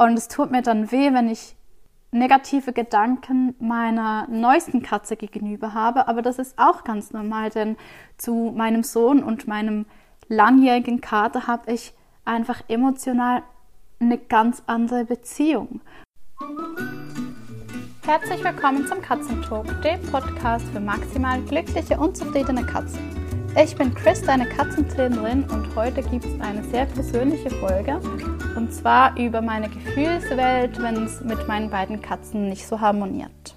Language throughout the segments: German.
Und es tut mir dann weh, wenn ich negative Gedanken meiner neuesten Katze gegenüber habe. Aber das ist auch ganz normal, denn zu meinem Sohn und meinem langjährigen Kater habe ich einfach emotional eine ganz andere Beziehung. Herzlich willkommen zum Katzentalk, dem Podcast für maximal glückliche und zufriedene Katzen. Ich bin Chris, deine Katzentrainerin und heute gibt es eine sehr persönliche Folge und zwar über meine Gefühlswelt, wenn es mit meinen beiden Katzen nicht so harmoniert.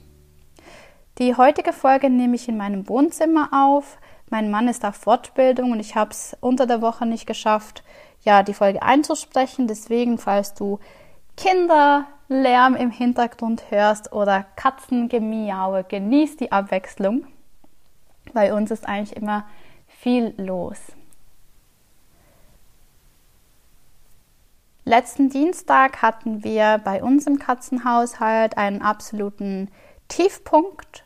Die heutige Folge nehme ich in meinem Wohnzimmer auf. Mein Mann ist auf Fortbildung und ich habe es unter der Woche nicht geschafft, ja, die Folge einzusprechen. Deswegen, falls du Kinderlärm im Hintergrund hörst oder Katzengemiaue, genieß die Abwechslung. Bei uns ist eigentlich immer viel los. Letzten Dienstag hatten wir bei uns im Katzenhaushalt einen absoluten Tiefpunkt,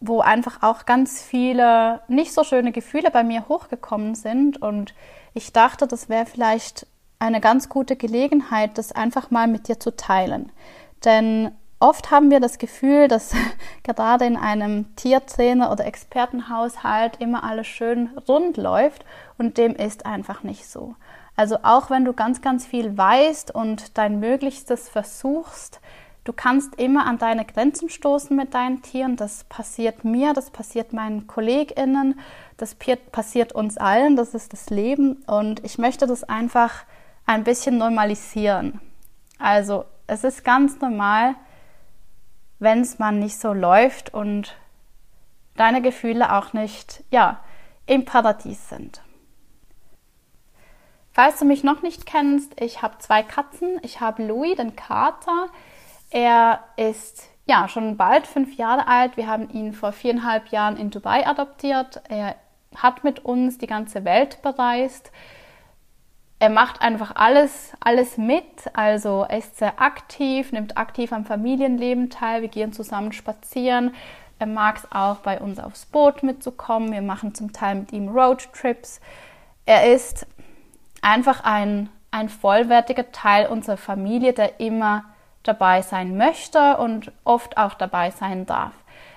wo einfach auch ganz viele nicht so schöne Gefühle bei mir hochgekommen sind. Und ich dachte, das wäre vielleicht eine ganz gute Gelegenheit, das einfach mal mit dir zu teilen. Denn oft haben wir das Gefühl, dass gerade in einem Tiertrainer- oder Expertenhaushalt immer alles schön rund läuft und dem ist einfach nicht so. Also auch wenn du ganz, ganz viel weißt und dein Möglichstes versuchst, du kannst immer an deine Grenzen stoßen mit deinen Tieren. Das passiert mir, das passiert meinen KollegInnen, das passiert uns allen, das ist das Leben und ich möchte das einfach ein bisschen normalisieren. Also es ist ganz normal, wenn es mal nicht so läuft und deine Gefühle auch nicht, ja, im Paradies sind. Falls du mich noch nicht kennst, ich habe zwei Katzen. Ich habe Louis, den Kater. Er ist ja schon bald fünf Jahre alt. Wir haben ihn vor viereinhalb Jahren in Dubai adoptiert. Er hat mit uns die ganze Welt bereist. Er macht einfach alles, alles mit. Also er ist sehr aktiv, nimmt aktiv am Familienleben teil. Wir gehen zusammen spazieren. Er mag es auch, bei uns aufs Boot mitzukommen. Wir machen zum Teil mit ihm Roadtrips. Er ist einfach ein, ein vollwertiger Teil unserer Familie, der immer dabei sein möchte und oft auch dabei sein darf.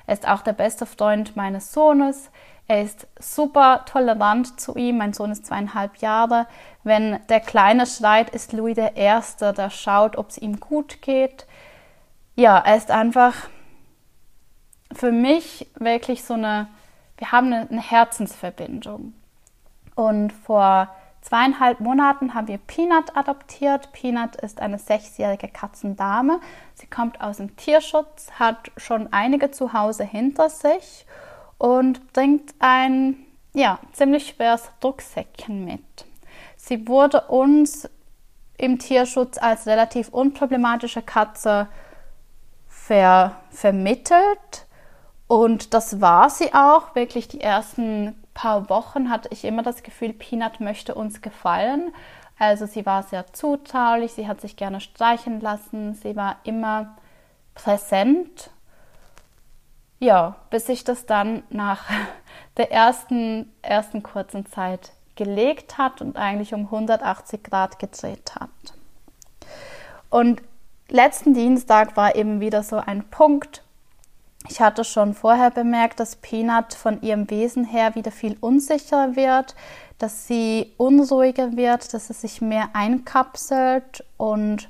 Er ist auch der beste Freund meines Sohnes. Er ist super tolerant zu ihm. Mein Sohn ist zweieinhalb Jahre. Wenn der Kleine schreit, ist Louis der Erste, der schaut, ob es ihm gut geht. Ja, er ist einfach für mich wirklich so eine, wir haben eine, eine Herzensverbindung. Und vor zweieinhalb Monaten haben wir Peanut adoptiert. Peanut ist eine sechsjährige Katzendame. Sie kommt aus dem Tierschutz, hat schon einige zu Hause hinter sich und bringt ein ja, ziemlich schweres Drucksäckchen mit. Sie wurde uns im Tierschutz als relativ unproblematische Katze ver vermittelt und das war sie auch. Wirklich die ersten paar Wochen hatte ich immer das Gefühl, Peanut möchte uns gefallen. Also sie war sehr zutraulich, sie hat sich gerne streichen lassen, sie war immer präsent. Ja, bis sich das dann nach der ersten, ersten kurzen Zeit gelegt hat und eigentlich um 180 Grad gedreht hat. Und letzten Dienstag war eben wieder so ein Punkt, ich hatte schon vorher bemerkt, dass Peanut von ihrem Wesen her wieder viel unsicherer wird, dass sie unruhiger wird, dass sie sich mehr einkapselt und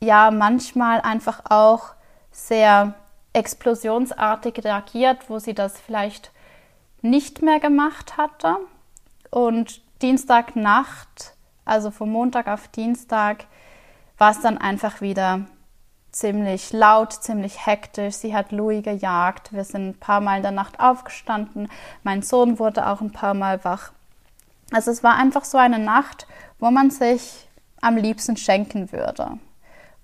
ja, manchmal einfach auch sehr explosionsartig reagiert, wo sie das vielleicht nicht mehr gemacht hatte. Und Dienstagnacht, also vom Montag auf Dienstag, war es dann einfach wieder ziemlich laut, ziemlich hektisch. Sie hat Louis gejagt. Wir sind ein paar Mal in der Nacht aufgestanden. Mein Sohn wurde auch ein paar Mal wach. Also es war einfach so eine Nacht, wo man sich am liebsten schenken würde.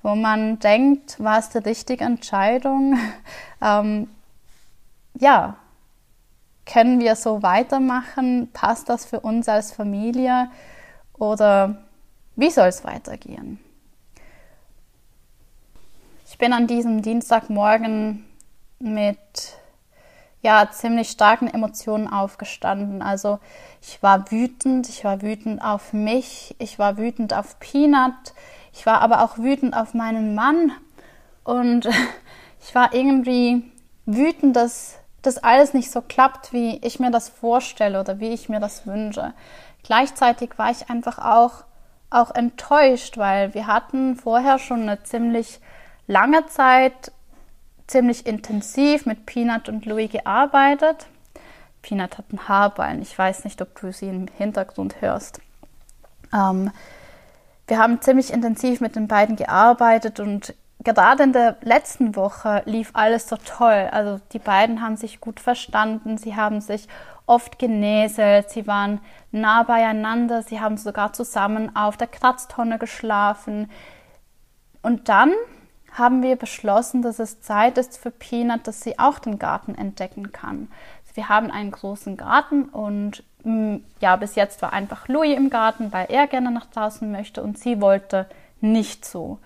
Wo man denkt, war es die richtige Entscheidung? ähm, ja, können wir so weitermachen? Passt das für uns als Familie? Oder wie soll es weitergehen? Ich bin an diesem Dienstagmorgen mit ja, ziemlich starken Emotionen aufgestanden. Also ich war wütend, ich war wütend auf mich, ich war wütend auf Peanut, Ich war aber auch wütend auf meinen Mann und ich war irgendwie wütend, dass das alles nicht so klappt, wie ich mir das vorstelle oder wie ich mir das wünsche. Gleichzeitig war ich einfach auch, auch enttäuscht, weil wir hatten vorher schon eine ziemlich lange Zeit ziemlich intensiv mit Peanut und Louis gearbeitet. Peanut hat einen Haarballen. Ich weiß nicht, ob du sie im Hintergrund hörst. Ähm, wir haben ziemlich intensiv mit den beiden gearbeitet und gerade in der letzten Woche lief alles so toll. Also die beiden haben sich gut verstanden, sie haben sich oft genäselt, sie waren nah beieinander, sie haben sogar zusammen auf der Kratztonne geschlafen. Und dann haben wir beschlossen, dass es Zeit ist für Peanut, dass sie auch den Garten entdecken kann. Wir haben einen großen Garten und mm, ja, bis jetzt war einfach Louis im Garten, weil er gerne nach draußen möchte und sie wollte nicht so.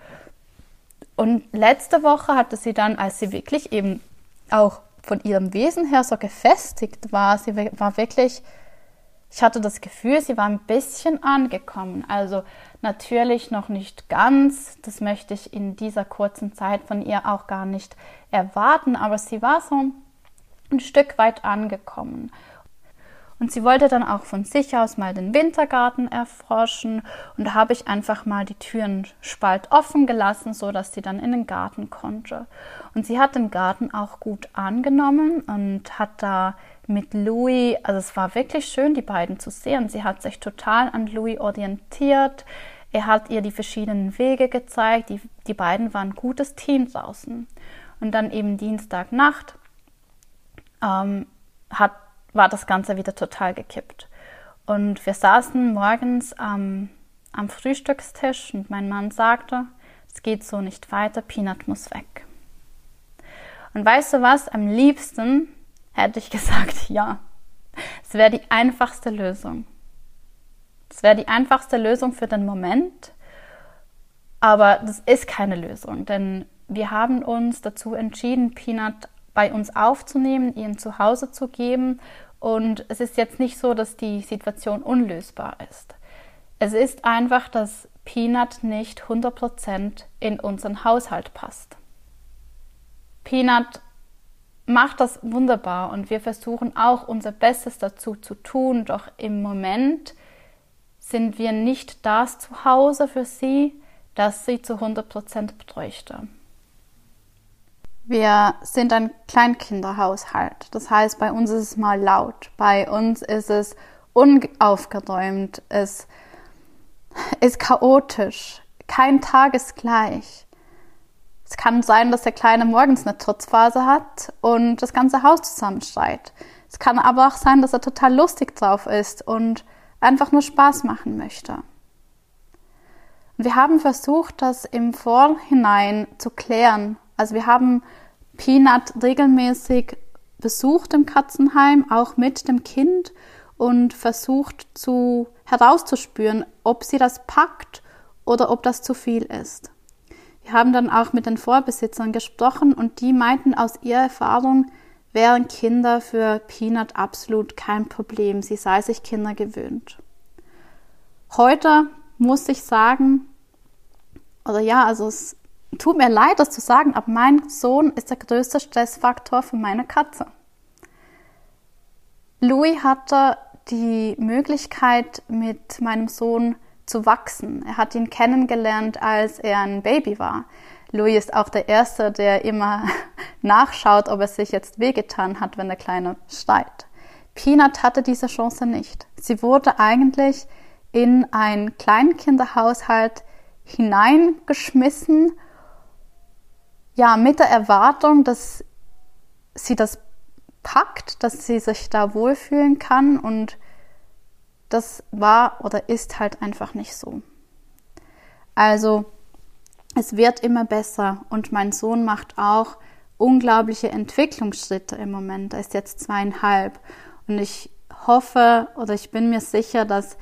Und letzte Woche hatte sie dann, als sie wirklich eben auch von ihrem Wesen her so gefestigt war, sie war wirklich, ich hatte das Gefühl, sie war ein bisschen angekommen. Also natürlich noch nicht ganz, das möchte ich in dieser kurzen Zeit von ihr auch gar nicht erwarten, aber sie war so ein Stück weit angekommen. Und sie wollte dann auch von sich aus mal den Wintergarten erforschen. Und da habe ich einfach mal die Türen spalt offen gelassen, so dass sie dann in den Garten konnte. Und sie hat den Garten auch gut angenommen und hat da mit Louis, also es war wirklich schön, die beiden zu sehen. Sie hat sich total an Louis orientiert. Er hat ihr die verschiedenen Wege gezeigt. Die, die beiden waren gutes Team draußen. Und dann eben Dienstagnacht ähm, hat war das Ganze wieder total gekippt. Und wir saßen morgens am, am Frühstückstisch und mein Mann sagte, es geht so nicht weiter, Peanut muss weg. Und weißt du was, am liebsten hätte ich gesagt, ja, es wäre die einfachste Lösung. Es wäre die einfachste Lösung für den Moment, aber das ist keine Lösung, denn wir haben uns dazu entschieden, Peanut bei uns aufzunehmen, ihn zu Hause zu geben. Und es ist jetzt nicht so, dass die Situation unlösbar ist. Es ist einfach, dass Peanut nicht 100% in unseren Haushalt passt. Peanut macht das wunderbar und wir versuchen auch unser Bestes dazu zu tun, doch im Moment sind wir nicht das Zuhause für sie, das sie zu 100% bräuchte. Wir sind ein Kleinkinderhaushalt. Das heißt, bei uns ist es mal laut. Bei uns ist es unaufgeräumt. Es ist chaotisch. Kein Tag ist gleich. Es kann sein, dass der Kleine morgens eine Trotzphase hat und das ganze Haus zusammenschreit. Es kann aber auch sein, dass er total lustig drauf ist und einfach nur Spaß machen möchte. Und wir haben versucht, das im Vorhinein zu klären also wir haben Peanut regelmäßig besucht im Katzenheim, auch mit dem Kind und versucht zu herauszuspüren, ob sie das packt oder ob das zu viel ist. Wir haben dann auch mit den Vorbesitzern gesprochen und die meinten aus ihrer Erfahrung, wären Kinder für Peanut absolut kein Problem. Sie sei sich Kinder gewöhnt. Heute muss ich sagen, oder ja, also es tut mir leid, das zu sagen, aber mein Sohn ist der größte Stressfaktor für meine Katze. Louis hatte die Möglichkeit, mit meinem Sohn zu wachsen. Er hat ihn kennengelernt, als er ein Baby war. Louis ist auch der Erste, der immer nachschaut, ob er sich jetzt wehgetan hat, wenn der Kleine schreit. Peanut hatte diese Chance nicht. Sie wurde eigentlich in ein Kleinkinderhaushalt hineingeschmissen ja, mit der Erwartung, dass sie das packt, dass sie sich da wohlfühlen kann und das war oder ist halt einfach nicht so. Also es wird immer besser und mein Sohn macht auch unglaubliche Entwicklungsschritte im Moment. Er ist jetzt zweieinhalb und ich hoffe oder ich bin mir sicher, dass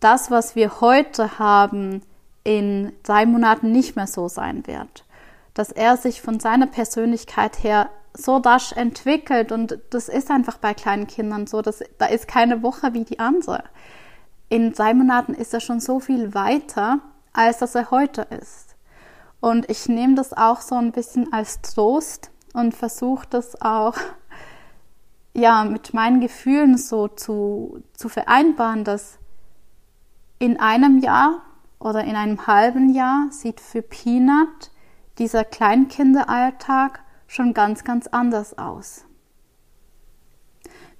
das, was wir heute haben, in drei Monaten nicht mehr so sein wird dass er sich von seiner Persönlichkeit her so rasch entwickelt und das ist einfach bei kleinen Kindern so, dass da ist keine Woche wie die andere. In drei Monaten ist er schon so viel weiter als dass er heute ist. Und ich nehme das auch so ein bisschen als Trost und versuche das auch ja mit meinen Gefühlen so zu, zu vereinbaren, dass in einem Jahr oder in einem halben Jahr sieht für Peanut dieser Kleinkinderalltag schon ganz, ganz anders aus.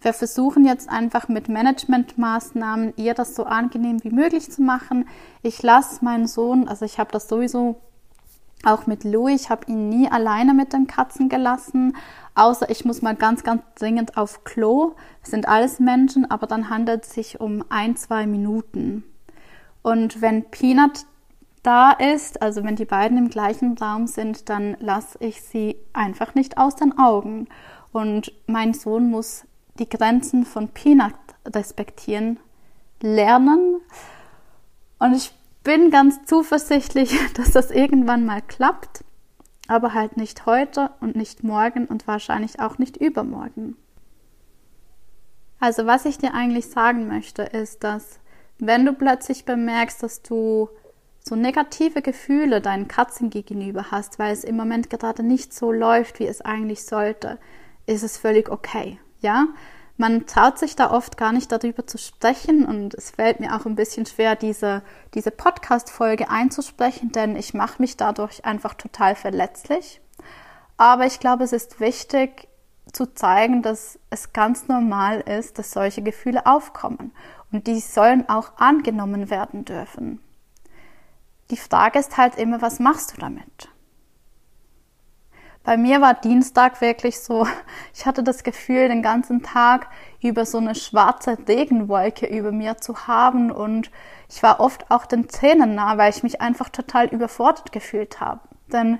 Wir versuchen jetzt einfach mit Managementmaßnahmen ihr das so angenehm wie möglich zu machen. Ich lasse meinen Sohn, also ich habe das sowieso auch mit Louis, ich habe ihn nie alleine mit den Katzen gelassen, außer ich muss mal ganz, ganz dringend auf Klo. Wir sind alles Menschen, aber dann handelt es sich um ein, zwei Minuten. Und wenn Peanut da ist, also wenn die beiden im gleichen Raum sind, dann lasse ich sie einfach nicht aus den Augen. Und mein Sohn muss die Grenzen von Peanut respektieren lernen. Und ich bin ganz zuversichtlich, dass das irgendwann mal klappt, aber halt nicht heute und nicht morgen und wahrscheinlich auch nicht übermorgen. Also was ich dir eigentlich sagen möchte, ist, dass wenn du plötzlich bemerkst, dass du so negative Gefühle deinen Katzen gegenüber hast, weil es im Moment gerade nicht so läuft, wie es eigentlich sollte, ist es völlig okay. Ja, man traut sich da oft gar nicht darüber zu sprechen und es fällt mir auch ein bisschen schwer, diese, diese Podcast-Folge einzusprechen, denn ich mache mich dadurch einfach total verletzlich. Aber ich glaube, es ist wichtig zu zeigen, dass es ganz normal ist, dass solche Gefühle aufkommen und die sollen auch angenommen werden dürfen. Die Frage ist halt immer, was machst du damit? Bei mir war Dienstag wirklich so, ich hatte das Gefühl, den ganzen Tag über so eine schwarze Regenwolke über mir zu haben und ich war oft auch den Tränen nah, weil ich mich einfach total überfordert gefühlt habe. Denn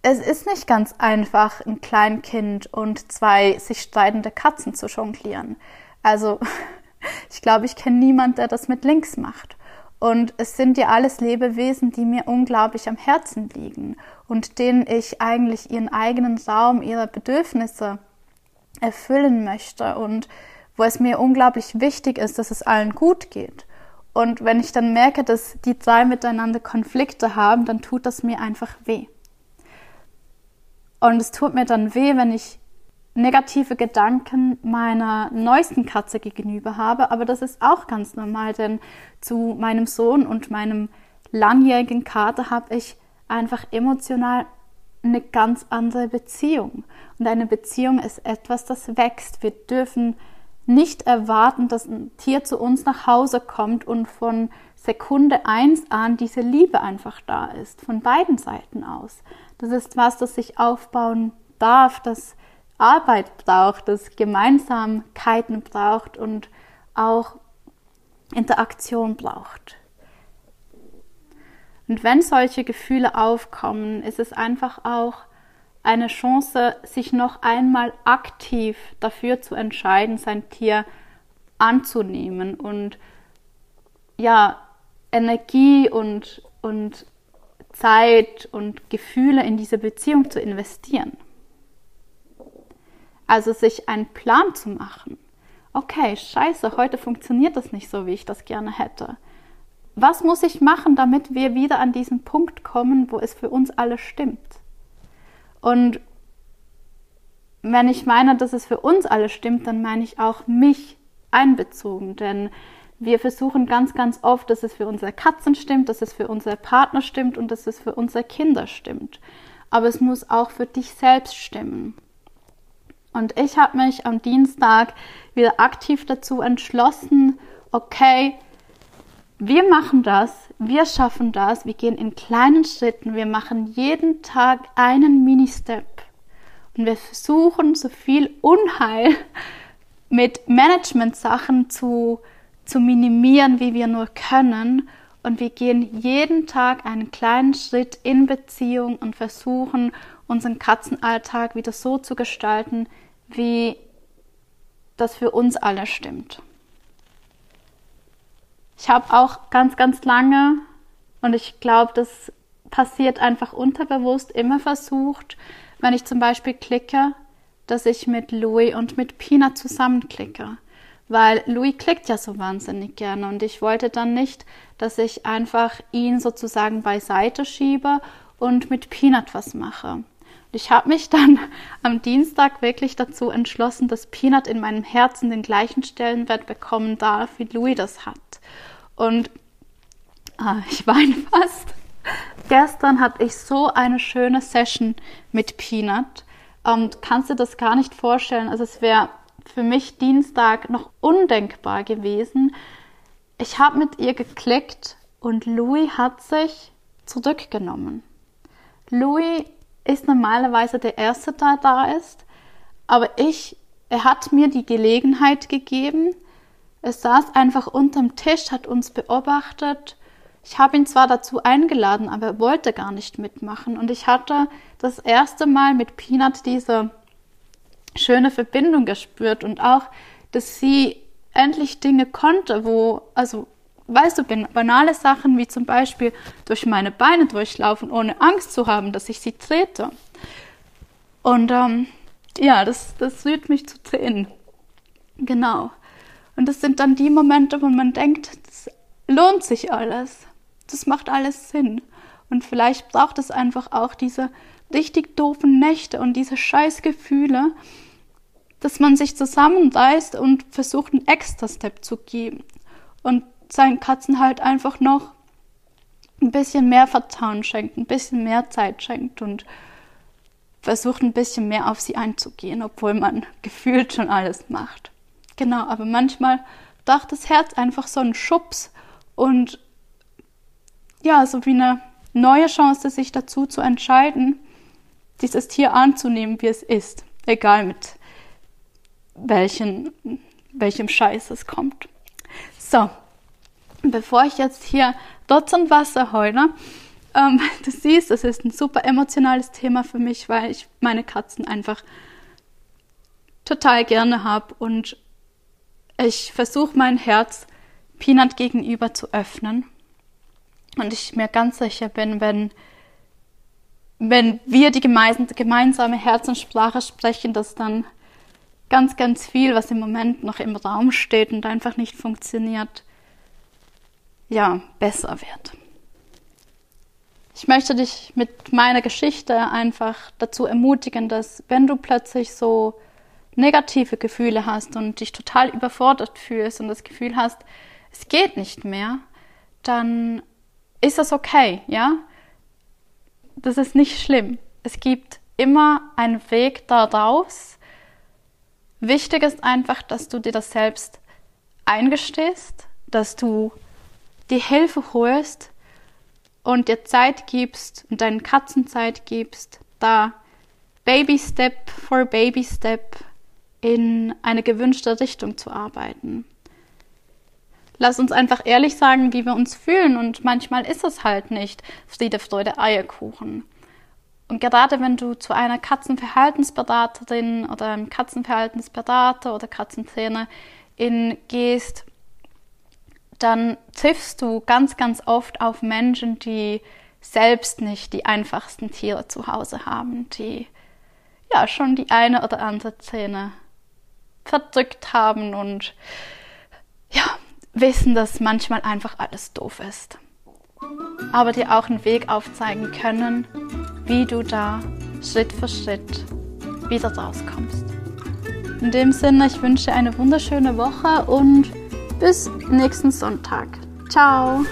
es ist nicht ganz einfach, ein Kleinkind und zwei sich streitende Katzen zu jonglieren. Also, ich glaube, ich kenne niemand, der das mit links macht. Und es sind ja alles Lebewesen, die mir unglaublich am Herzen liegen und denen ich eigentlich ihren eigenen Raum, ihre Bedürfnisse erfüllen möchte und wo es mir unglaublich wichtig ist, dass es allen gut geht. Und wenn ich dann merke, dass die zwei miteinander Konflikte haben, dann tut das mir einfach weh. Und es tut mir dann weh, wenn ich negative Gedanken meiner neuesten Katze gegenüber habe, aber das ist auch ganz normal, denn zu meinem Sohn und meinem langjährigen Kater habe ich einfach emotional eine ganz andere Beziehung. Und eine Beziehung ist etwas, das wächst. Wir dürfen nicht erwarten, dass ein Tier zu uns nach Hause kommt und von Sekunde eins an diese Liebe einfach da ist, von beiden Seiten aus. Das ist was, das sich aufbauen darf, das Arbeit braucht, das Gemeinsamkeiten braucht und auch Interaktion braucht. Und wenn solche Gefühle aufkommen, ist es einfach auch eine Chance, sich noch einmal aktiv dafür zu entscheiden, sein Tier anzunehmen und ja, Energie und, und Zeit und Gefühle in diese Beziehung zu investieren. Also sich einen Plan zu machen. Okay, scheiße, heute funktioniert das nicht so, wie ich das gerne hätte. Was muss ich machen, damit wir wieder an diesen Punkt kommen, wo es für uns alle stimmt? Und wenn ich meine, dass es für uns alle stimmt, dann meine ich auch mich einbezogen, denn wir versuchen ganz, ganz oft, dass es für unsere Katzen stimmt, dass es für unsere Partner stimmt und dass es für unsere Kinder stimmt. Aber es muss auch für dich selbst stimmen. Und ich habe mich am Dienstag wieder aktiv dazu entschlossen, okay, wir machen das, wir schaffen das, wir gehen in kleinen Schritten, wir machen jeden Tag einen Mini-Step und wir versuchen so viel Unheil mit Management-Sachen zu, zu minimieren, wie wir nur können. Und wir gehen jeden Tag einen kleinen Schritt in Beziehung und versuchen, unseren Katzenalltag wieder so zu gestalten, wie das für uns alle stimmt. Ich habe auch ganz, ganz lange, und ich glaube, das passiert einfach unterbewusst, immer versucht, wenn ich zum Beispiel klicke, dass ich mit Louis und mit Pina zusammenklicke. weil Louis klickt ja so wahnsinnig gerne und ich wollte dann nicht, dass ich einfach ihn sozusagen beiseite schiebe und mit Peanut was mache. Ich habe mich dann am Dienstag wirklich dazu entschlossen, dass Peanut in meinem Herzen den gleichen Stellenwert bekommen darf, wie Louis das hat. Und ah, ich weine fast. Gestern hatte ich so eine schöne Session mit Peanut. Und kannst du das gar nicht vorstellen? Also es wäre für mich Dienstag noch undenkbar gewesen. Ich habe mit ihr geklickt und Louis hat sich zurückgenommen. Louis ist normalerweise der Erste, der da ist, aber ich, er hat mir die Gelegenheit gegeben. Er saß einfach unterm Tisch, hat uns beobachtet. Ich habe ihn zwar dazu eingeladen, aber er wollte gar nicht mitmachen. Und ich hatte das erste Mal mit Peanut diese schöne Verbindung gespürt und auch, dass sie endlich Dinge konnte, wo, also, weißt du, banale Sachen wie zum Beispiel durch meine Beine durchlaufen, ohne Angst zu haben, dass ich sie trete. Und ähm, ja, das, das rührt mich zu Tränen. Genau. Und das sind dann die Momente, wo man denkt, das lohnt sich alles. Das macht alles Sinn. Und vielleicht braucht es einfach auch diese richtig doofen Nächte und diese Scheißgefühle, dass man sich zusammenreißt und versucht, einen extra Step zu geben und seinen Katzen halt einfach noch ein bisschen mehr Vertrauen schenkt, ein bisschen mehr Zeit schenkt und versucht ein bisschen mehr auf sie einzugehen, obwohl man gefühlt schon alles macht. Genau, aber manchmal braucht das Herz einfach so einen Schubs und ja, so wie eine neue Chance, sich dazu zu entscheiden, dieses Tier anzunehmen, wie es ist, egal mit welchen, welchem Scheiß es kommt. So, bevor ich jetzt hier Dutzend Wasser heule, ähm, du siehst, es ist ein super emotionales Thema für mich, weil ich meine Katzen einfach total gerne habe und ich versuche mein Herz Peanut gegenüber zu öffnen. Und ich mir ganz sicher bin, wenn, wenn wir die gemeinsame Herzenssprache sprechen, dass dann ganz, ganz viel, was im Moment noch im Raum steht und einfach nicht funktioniert, ja, besser wird. Ich möchte dich mit meiner Geschichte einfach dazu ermutigen, dass wenn du plötzlich so negative Gefühle hast und dich total überfordert fühlst und das Gefühl hast, es geht nicht mehr, dann ist das okay, ja? Das ist nicht schlimm. Es gibt immer einen Weg daraus Wichtig ist einfach, dass du dir das selbst eingestehst, dass du die Hilfe holst und dir Zeit gibst und deinen Katzen Zeit gibst, da Baby Step for Baby Step in eine gewünschte Richtung zu arbeiten. Lass uns einfach ehrlich sagen, wie wir uns fühlen und manchmal ist es halt nicht Friede, Freude, Eierkuchen. Und gerade wenn du zu einer Katzenverhaltensberaterin oder einem Katzenverhaltensberater oder Katzentrainerin gehst, dann triffst du ganz, ganz oft auf Menschen, die selbst nicht die einfachsten Tiere zu Hause haben, die ja schon die eine oder andere Zähne verdrückt haben und ja, wissen, dass manchmal einfach alles doof ist. Aber dir auch einen Weg aufzeigen können, wie du da Schritt für Schritt wieder rauskommst. In dem Sinne, ich wünsche eine wunderschöne Woche und bis nächsten Sonntag. Ciao!